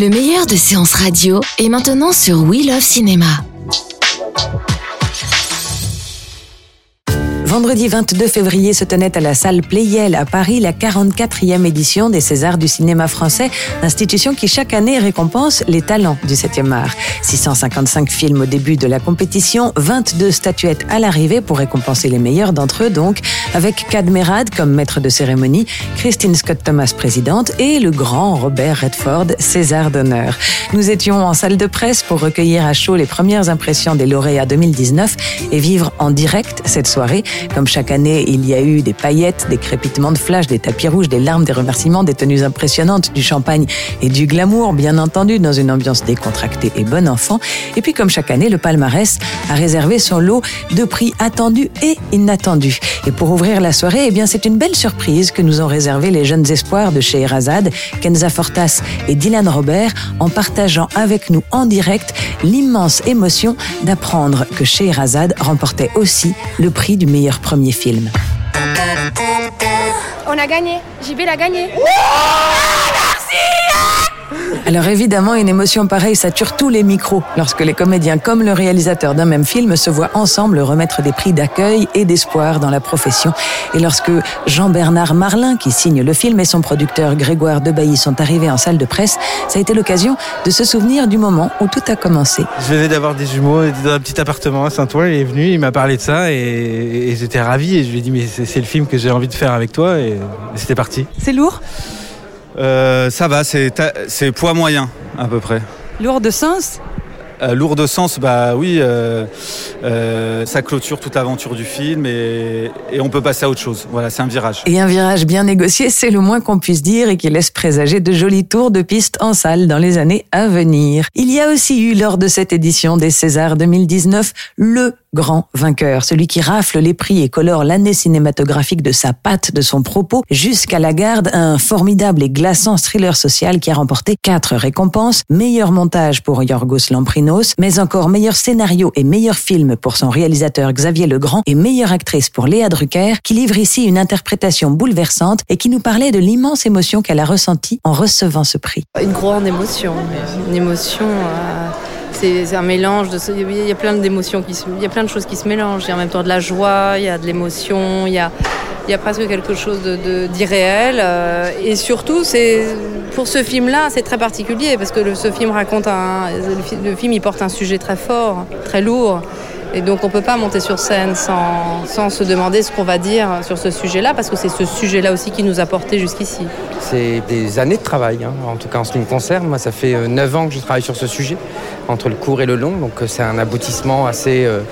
Le meilleur de séances radio est maintenant sur We Love Cinéma. Vendredi 22 février se tenait à la salle Playel à Paris la 44e édition des Césars du cinéma français, institution qui chaque année récompense les talents du 7e art. 655 films au début de la compétition, 22 statuettes à l'arrivée pour récompenser les meilleurs d'entre eux donc, avec Cadmerad comme maître de cérémonie, Christine Scott Thomas présidente et le grand Robert Redford César d'honneur. Nous étions en salle de presse pour recueillir à chaud les premières impressions des lauréats 2019 et vivre en direct cette soirée comme chaque année, il y a eu des paillettes, des crépitements de flash, des tapis rouges, des larmes, des remerciements, des tenues impressionnantes, du champagne et du glamour, bien entendu, dans une ambiance décontractée et bon enfant. Et puis, comme chaque année, le palmarès a réservé son lot de prix attendus et inattendus. Et pour ouvrir la soirée, eh bien, c'est une belle surprise que nous ont réservé les jeunes espoirs de chez Kenza Fortas et Dylan Robert, en partageant avec nous en direct l'immense émotion d'apprendre que chez remportait aussi le prix du meilleur premier film. On a gagné. JB l'a gagné. Alors évidemment, une émotion pareille sature tous les micros lorsque les comédiens comme le réalisateur d'un même film se voient ensemble remettre des prix d'accueil et d'espoir dans la profession. Et lorsque Jean-Bernard Marlin, qui signe le film, et son producteur Grégoire Debailly sont arrivés en salle de presse, ça a été l'occasion de se souvenir du moment où tout a commencé. Je venais d'avoir des jumeaux dans un petit appartement à Saint-Ouen, il est venu, il m'a parlé de ça et, j'étais ravi et je lui ai dit mais c'est le film que j'ai envie de faire avec toi et c'était parti. C'est lourd? Ça va, c'est poids moyen à peu près. Lourd de sens? Euh, lourd de sens, bah oui, euh, euh, ça clôture toute l'aventure du film et, et, on peut passer à autre chose. Voilà, c'est un virage. Et un virage bien négocié, c'est le moins qu'on puisse dire et qui laisse présager de jolis tours de piste en salle dans les années à venir. Il y a aussi eu lors de cette édition des Césars 2019 le grand vainqueur, celui qui rafle les prix et colore l'année cinématographique de sa patte, de son propos, jusqu'à la garde, un formidable et glaçant thriller social qui a remporté quatre récompenses, meilleur montage pour Yorgos Mais encore meilleur scénario et meilleur film pour son réalisateur Xavier Legrand et meilleure actrice pour Léa Drucker, qui livre ici une interprétation bouleversante et qui nous parlait de l'immense émotion qu'elle a ressentie en recevant ce prix. Une grande émotion, une émotion... Euh, c'est un mélange de il y a plein d'émotions il y a plein de choses qui se mélangent. Il y a en même temps de la joie il y a de l'émotion il y a il y a presque quelque chose d'irréel. Euh, et surtout c'est pour ce film là c'est très particulier parce que ce film raconte un le, film il porte un sujet très fort très lourd et donc on ne peut pas monter sur scène sans, se demander ce qu'on va dire sur ce sujet-là, parce que c'est ce sujet-là aussi qui nous a porté jusqu'ici. C'est des années de travail, hein. en tout cas en ce qui me concerne. Moi, ça fait euh, neuf ans que je travaille sur ce sujet, entre le court et le long, donc euh, c'est un aboutissement assez, euh,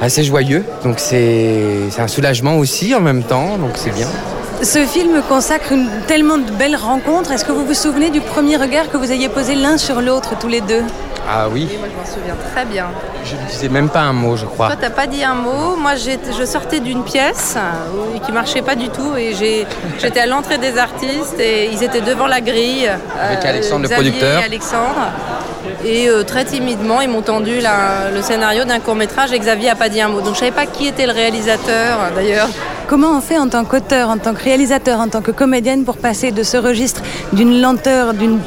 assez joyeux. Donc c'est un soulagement aussi en même temps, donc c'est bien. Ce film consacre une, tellement de belles rencontres. Est-ce que vous vous souvenez du premier regard que vous ayez posé l'un sur l'autre, tous les deux? Ah oui. moi, je m'en souviens très bien. Je ne disais même pas un mot, je crois. Toi, t'as pas dit un mot. Moi, je sortais d'une pièce euh, qui marchait pas du tout et j'étais à l'entrée des artistes et ils étaient devant la grille. Avec Alexandre, le producteur. Et Alexandre. Et euh, très timidement, ils m'ont tendu le scénario d'un court métrage et Xavier a pas dit un mot. Donc je savais pas qui était le réalisateur d'ailleurs. Comment on fait en tant qu'auteur, en tant que réalisateur, en tant que comédienne pour passer de ce registre d'une lenteur, d'une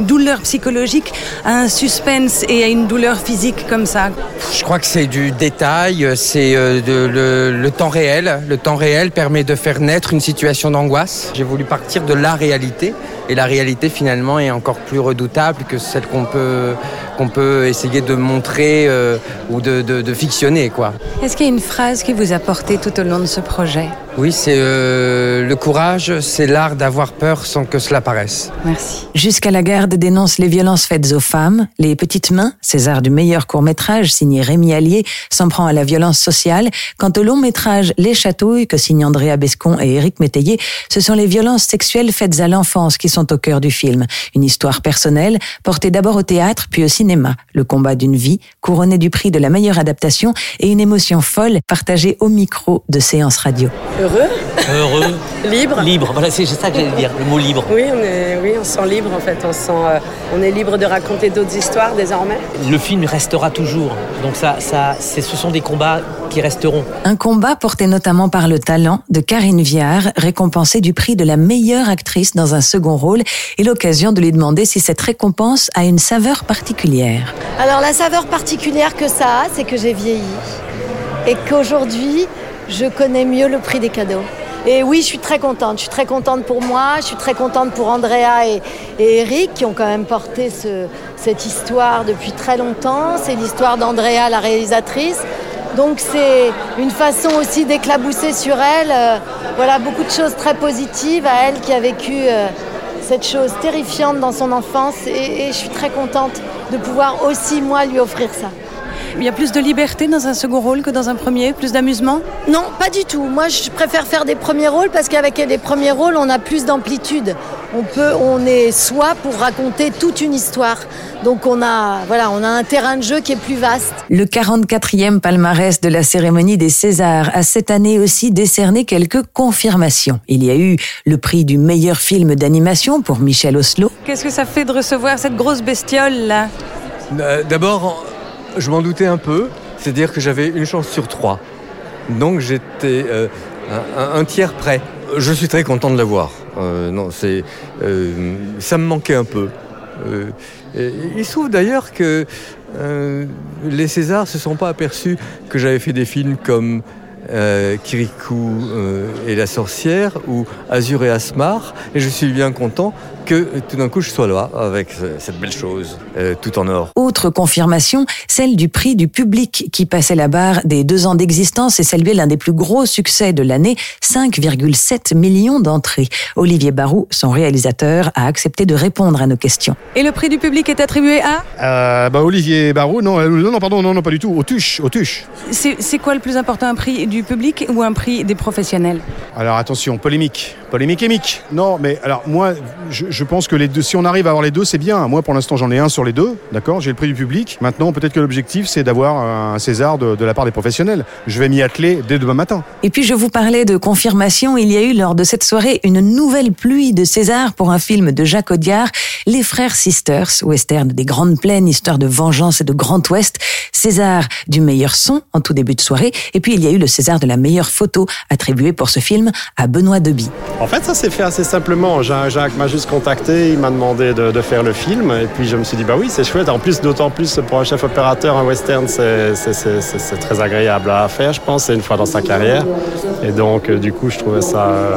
douleur psychologique à un suspense et à une douleur physique comme ça? Je crois que c'est du détail, c'est euh, le, le, temps réel. Le temps réel permet de faire naître une situation d'angoisse. J'ai voulu partir de la réalité et la réalité finalement est encore plus redoutable que celle qu'on peut, qu'on peut essayer de montrer euh, ou de, de, de fictionner. quoi. Est-ce qu'il y a une phrase qui vous a porté tout au long de ce projet? Oui, c'est euh, le courage, c'est l'art d'avoir peur sans que cela paraisse. Merci. Jusqu'à la garde dénonce les violences faites aux femmes. Les petites mains, César du meilleur court métrage signé Rémi Allier, s'en prend à la violence sociale. Quant au long métrage Les Chatouilles que signent Andrea Bescon et Éric Métayer, ce sont les violences sexuelles faites à l'enfance qui sont au cœur du film. Une histoire personnelle portée d'abord au théâtre puis au cinéma. Le combat d'une vie couronné du prix de la meilleure adaptation et une émotion folle partagée au micro de séance radio. Heureux Heureux. Libre Libre, voilà, c'est ça que j'allais dire, le mot libre. Oui, on est, oui, on se sent libre en fait. On, sent, euh, on est libre de raconter d'autres histoires désormais. Le film restera toujours. Donc ça, ça, ce sont des combats qui resteront. Un combat porté notamment par le talent de Karine Viard, récompensée du prix de la meilleure actrice dans un second rôle, et l'occasion de lui demander si cette récompense a une saveur particulière. Alors la saveur particulière que ça a, c'est que j'ai vieilli. Et qu'aujourd'hui, je connais mieux le prix des cadeaux. Et oui, je suis très contente. Je suis très contente pour moi, je suis très contente pour Andrea et, Eric qui ont quand même porté ce, cette histoire depuis très longtemps. C'est l'histoire d'Andrea, la réalisatrice. Donc c'est une façon aussi d'éclabousser sur elle. euh, voilà, beaucoup de choses très positives à elle qui a vécu euh, cette chose terrifiante dans son enfance. Et, je suis très contente de pouvoir aussi, moi, lui offrir ça. Il y a plus de liberté dans un second rôle que dans un premier, plus d'amusement? Non, pas du tout. Moi, je préfère faire des premiers rôles parce qu'avec les premiers rôles, on a plus d'amplitude. On peut, on est soi pour raconter toute une histoire. Donc on a, voilà, on a un terrain de jeu qui est plus vaste. Le 44e palmarès de la cérémonie des Césars a cette année aussi décerné quelques confirmations. Il y a eu le prix du meilleur film d'animation pour Michel Oslo. Qu'est-ce que ça fait de recevoir cette grosse bestiole là? Euh, D'abord, je m'en doutais un peu, c'est-à-dire que j'avais une chance sur trois. Donc j'étais euh, un, tiers prêt. Je suis très content de l'avoir. Euh, non, c'est, euh, ça me manquait un peu. Il se trouve d'ailleurs que les Césars se sont pas aperçus que j'avais fait des films comme euh, Kirikou euh, et la sorcière ou Azur et Asmar et je suis bien content que euh, tout d'un coup je sois là avec euh, cette belle chose euh, tout en or. Autre confirmation, celle du prix du public qui passait la barre des deux ans d'existence et saluait l'un des plus gros succès de l'année, 5,7 millions d'entrées. Olivier Barou, son réalisateur, a accepté de répondre à nos questions. Et le prix du public est attribué à? Euh, bah, Olivier Barou, non, non, non, pardon, non, non, pas du tout. Autuche, Autuche. C'est c'est quoi le plus important, un prix du public ou un prix des professionnels Alors attention, polémique, polémique émique. Non, mais alors moi, je, je pense que les deux, si on arrive à avoir les deux, c'est bien. Moi, pour l'instant, j'en ai un sur les deux, d'accord? J'ai le prix du public. Maintenant, peut-être que l'objectif, c'est d'avoir un César de, de la part des professionnels. Je vais m'y atteler dès demain matin. Et puis je vous parlais de confirmation, il y a eu lors de cette soirée une nouvelle pluie de César pour un film de Jacques Audiard, Les Frères Sisters, western des Grandes Plaines, histoire de vengeance et de Grand Ouest, César du meilleur son en tout début de soirée, et puis il y a eu le César de la meilleure photo attribué pour ce film à Benoît Deby. En fait, ça s'est fait assez simplement. Ja- Jacques m'a juste contacté, il m'a demandé de, de faire le film, et puis je me suis dit, bah oui, c'est chouette. En plus, d'autant plus pour un chef opérateur, un western, c'est très agréable à faire, je pense, c'est une fois dans sa carrière. Et donc, euh, du coup, je trouvais ça euh,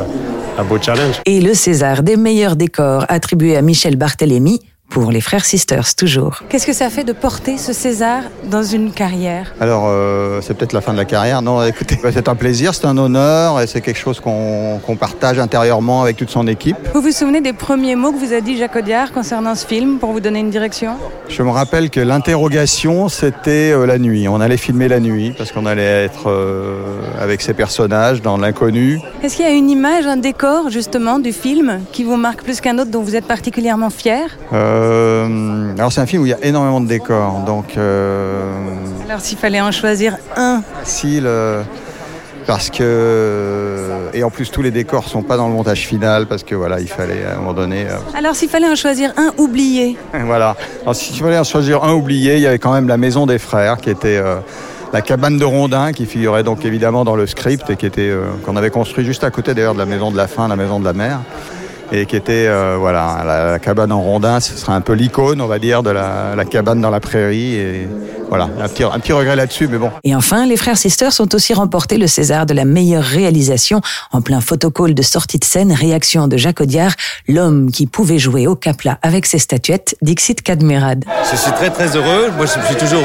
un beau challenge. Et le César des meilleurs décors attribué à Michel Barthélémy pour les Frères Sisters toujours. Qu'est-ce que ça fait de porter ce César dans une carrière? Alors, euh, c'est peut-être la fin de la carrière. Non, écoutez, bah, c'est un plaisir, c'est un honneur et c'est quelque chose qu'on partage intérieurement avec toute son équipe. Vous vous souvenez des premiers mots que vous a dit Jacques Audiard concernant ce film pour vous donner une direction? Je me rappelle que l'interrogation, c'était euh, la nuit. On allait filmer la nuit parce qu'on allait être euh, avec ces personnages dans l'inconnu. Est-ce qu'il y a une image, un décor justement du film qui vous marque plus qu'un autre dont vous êtes particulièrement fier? Euh, alors, c'est un film où il y a énormément de décors. Donc, euh, Alors s'il fallait en choisir un, facile. euh, parce que et en plus tous les décors sont pas dans le montage final parce que voilà il fallait à un moment donné alors s'il fallait en choisir un oublié, Voilà. Alors, si tu voulais en choisir un oublié, il y avait quand même la maison des frères, qui était la cabane de Rondin, qui figurait donc évidemment dans le script et qui était euh, qu'on avait construit juste à côté d'ailleurs de la maison de la fin, la maison de la mer, et qui était euh, voilà la, la cabane en Rondin. Ce serait un peu l'icône, on va dire, de la, la cabane dans la prairie. Et voilà, un petit, un petit regret là-dessus, mais bon. Et enfin, les frères Sisters ont aussi remporté le César de la meilleure réalisation en plein photocall de sortie de scène, réaction de Jacques Audiard, l'homme qui pouvait jouer au capla avec ses statuettes, Dixit Kadmerad. Je suis très très heureux. Moi, je suis toujours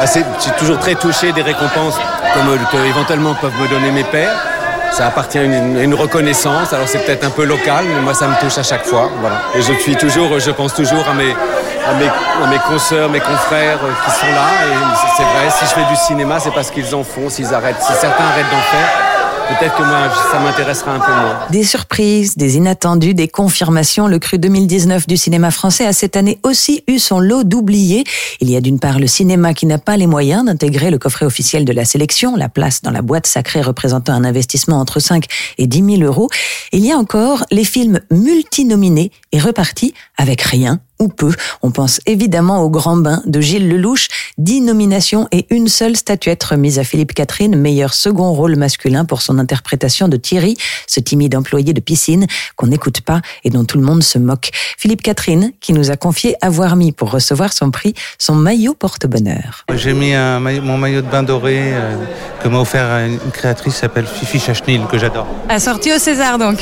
assez, je suis toujours très touché des récompenses comme euh, que éventuellement peuvent me donner mes pairs. Ça appartient à une, reconnaissance. Alors c'est peut-être un peu local, mais moi ça me touche à chaque fois. Voilà. Et je suis toujours, je pense toujours à mes, à mes, à mes consoeurs, mes confrères euh, qui sont là. Et c'est vrai, si je fais du cinéma, c'est parce qu'ils en font. S'ils arrêtent, si certains arrêtent d'en faire, peut-être que moi, ça m'intéressera un peu moins. Des surprises, des inattendus, des confirmations. Le cru 2019 du cinéma français a cette année aussi eu son lot d'oubliés. Il y a d'une part le cinéma qui n'a pas les moyens d'intégrer le coffret officiel de la sélection, la place dans la boîte sacrée représentant un investissement entre 5 et 10 000 euros. Il y a encore les films multinominés et repartis avec rien ou peu. On pense évidemment au Grand Bain de Gilles Lelouch, dix nominations et une seule statuette remise à Philippe Catherine, meilleur second rôle masculin pour son interprétation de Thierry, ce timide employé de piscine qu'on n'écoute pas et dont tout le monde se moque. Philippe Catherine, qui nous a confié avoir mis pour recevoir son prix son maillot porte-bonheur. J'ai mis un maillot- mon maillot de bain doré euh, que m'a offert une créatrice qui s'appelle Fifi Chachnil, que j'adore. Assorti au César donc.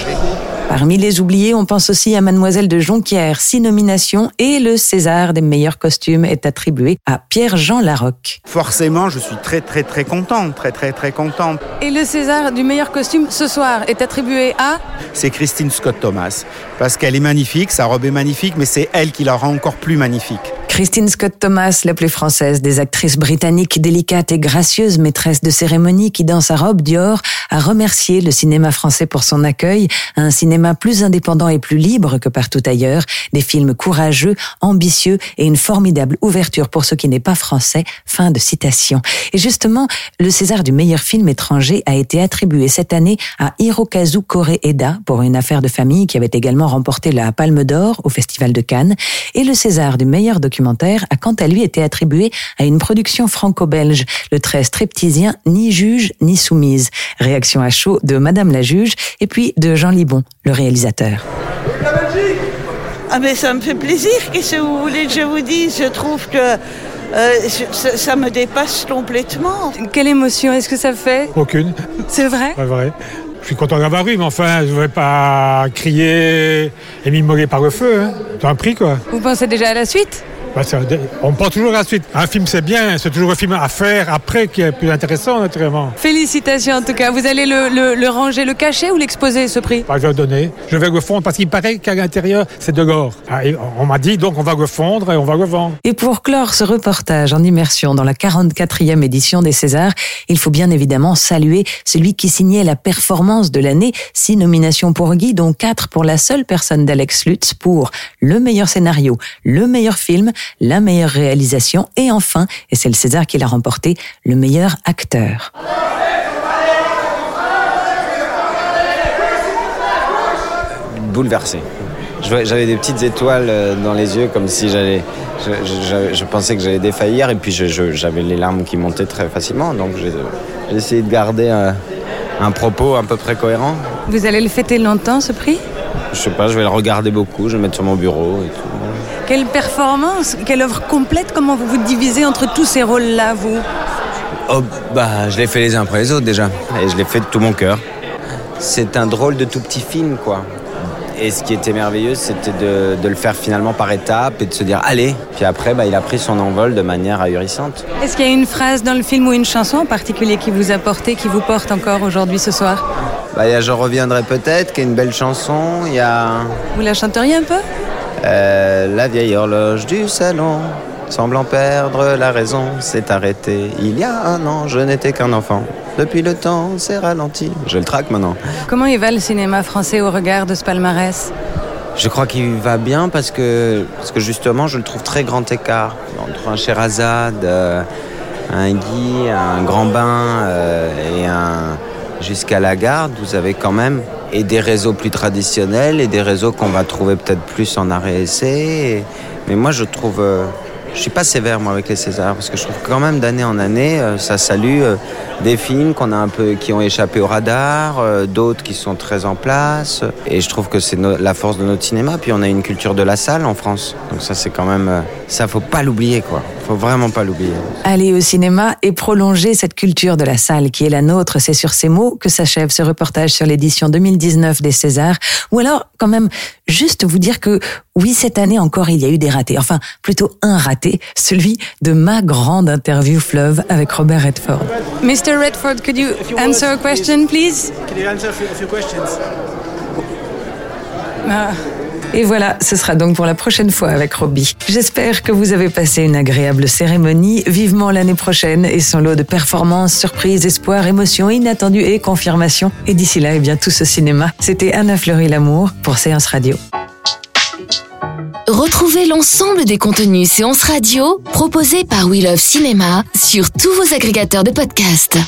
Parmi les oubliés, on pense aussi à Mademoiselle de Jonquière, six nominations et le César des meilleurs costumes est attribué à Pierre-Jean Larocque. Forcément, je suis très très très content, très très très content. Et le César du meilleur costume ce soir est attribué à? C'est Christine Scott Thomas parce qu'elle est magnifique, sa robe est magnifique, mais c'est elle qui la rend encore plus magnifique. Christine Scott Thomas, la plus française des actrices britanniques, délicate et gracieuse maîtresse de cérémonie qui, dans sa robe Dior, a remercié le cinéma français pour son accueil, un cinéma plus indépendant et plus libre que partout ailleurs, des films courageux, ambitieux et une formidable ouverture pour ce qui n'est pas français. Fin de citation. Et justement, le César du meilleur film étranger a été attribué cette année à Hirokazu Koreeda pour une affaire de famille qui avait également remporté la Palme d'Or au Festival de Cannes. Et le César du meilleur documentaire a quant à lui été attribué à une production franco-belge, le très stripteasien Ni juge ni soumise. Réaction à chaud de Madame la juge et puis de Jean Libon, le réalisateur. Ah mais ça me fait plaisir, qu'est-ce que vous voulez que je vous dise? Je trouve que euh, je- ça, ça me dépasse complètement. Quelle émotion est-ce que ça fait? Aucune. C'est vrai? Pas vrai. Je suis content d'avoir eu, mais enfin, je ne vais pas crier et m'immoler par le feu. Hein. C'est un prix, quoi. Vous pensez déjà à la suite? On pense toujours à la suite. Un film, c'est bien, c'est toujours un film à faire après qui est plus intéressant, naturellement. Félicitations en tout cas. Vous allez le, le- le ranger, le cacher ou l'exposer ce prix? Bah, je vais le donner. Je vais le fondre parce qu'il paraît qu'à l'intérieur, c'est de l'or. Ah, on m'a dit, donc on va le fondre et on va le vendre. Et pour clore ce reportage en immersion dans la 44e édition des Césars, il faut bien évidemment saluer celui qui signait la performance de l'année. Six nominations pour Guy, dont quatre pour la seule personne d'Alex Lutz pour le meilleur scénario, le meilleur film, la meilleure réalisation et enfin, et c'est le César qui l'a remporté, le meilleur acteur. bouleversé. J'avais des petites étoiles euh, dans les yeux, comme si j'allais. Je, je- je- je pensais que j'allais défaillir, et puis j'avais les larmes qui montaient très facilement. Donc j'ai essayé de garder un propos à peu près cohérent. Vous allez le fêter longtemps ce prix? Je sais pas, je vais le regarder beaucoup, je vais le mettre sur mon bureau et tout. Quelle performance, quelle œuvre complète, comment vous vous divisez entre tous ces rôles-là, vous? Oh, bah, je l'ai fait les uns après les autres déjà. Et je l'ai fait de tout mon cœur. C'est un drôle de tout petit film, quoi. Et ce qui était merveilleux, c'était de, de le faire finalement par étapes et de se dire allez. Puis après, bah, il a pris son envol de manière ahurissante. Est-ce qu'il y a une phrase dans le film ou une chanson en particulier qui vous a porté, qui vous porte encore aujourd'hui ce soir? Bah, il y a Je reviendrai peut-être, qui est une belle chanson. Il y a Vous la chanteriez un peu? Euh, La vieille horloge du salon, semblant perdre la raison, s'est arrêtée. Il y a un an, je n'étais qu'un enfant. Depuis le temps, c'est ralenti. Je le traque maintenant. Comment il va le cinéma français au regard de ce palmarès? Je crois qu'il va bien parce que, parce que justement, je le trouve très grand écart. Entre un Sherazade, euh, un Guy, un Grand Bain euh, et un Jusqu'à la Garde, vous avez quand même et des réseaux plus traditionnels et des réseaux qu'on va trouver peut-être plus en arrêt essai. Et- mais moi, je trouve. euh, je suis pas sévère moi avec les Césars parce que je trouve que quand même d'année en année euh, ça salue euh, des films qu'on a un peu qui ont échappé au radar, euh, d'autres qui sont très en place et je trouve que c'est la force de notre cinéma puis on a une culture de la salle en France. Donc ça c'est quand même ça faut pas l'oublier quoi. Faut vraiment pas l'oublier. Aller au cinéma et prolonger cette culture de la salle qui est la nôtre, c'est sur ces mots que s'achève ce reportage sur l'édition 2019 des Césars. Ou alors, quand même, juste vous dire que oui, cette année encore, il y a eu des ratés. Enfin, plutôt un raté, celui de ma grande interview fleuve avec Robert Redford. Mr. Redford, could you answer a question, please? Can you answer a few, a few questions? Ah. Et voilà, ce sera donc pour la prochaine fois avec Robbie. J'espère que vous avez passé une agréable cérémonie. Vivement l'année prochaine et son lot de performances, surprises, espoirs, émotions inattendues et confirmations. Et d'ici là, eh bien, tout ce cinéma. C'était Anna Fleury Lamour pour Séance Radio. Retrouvez l'ensemble des contenus séances radio proposés par We Love Cinéma sur tous vos agrégateurs de podcasts.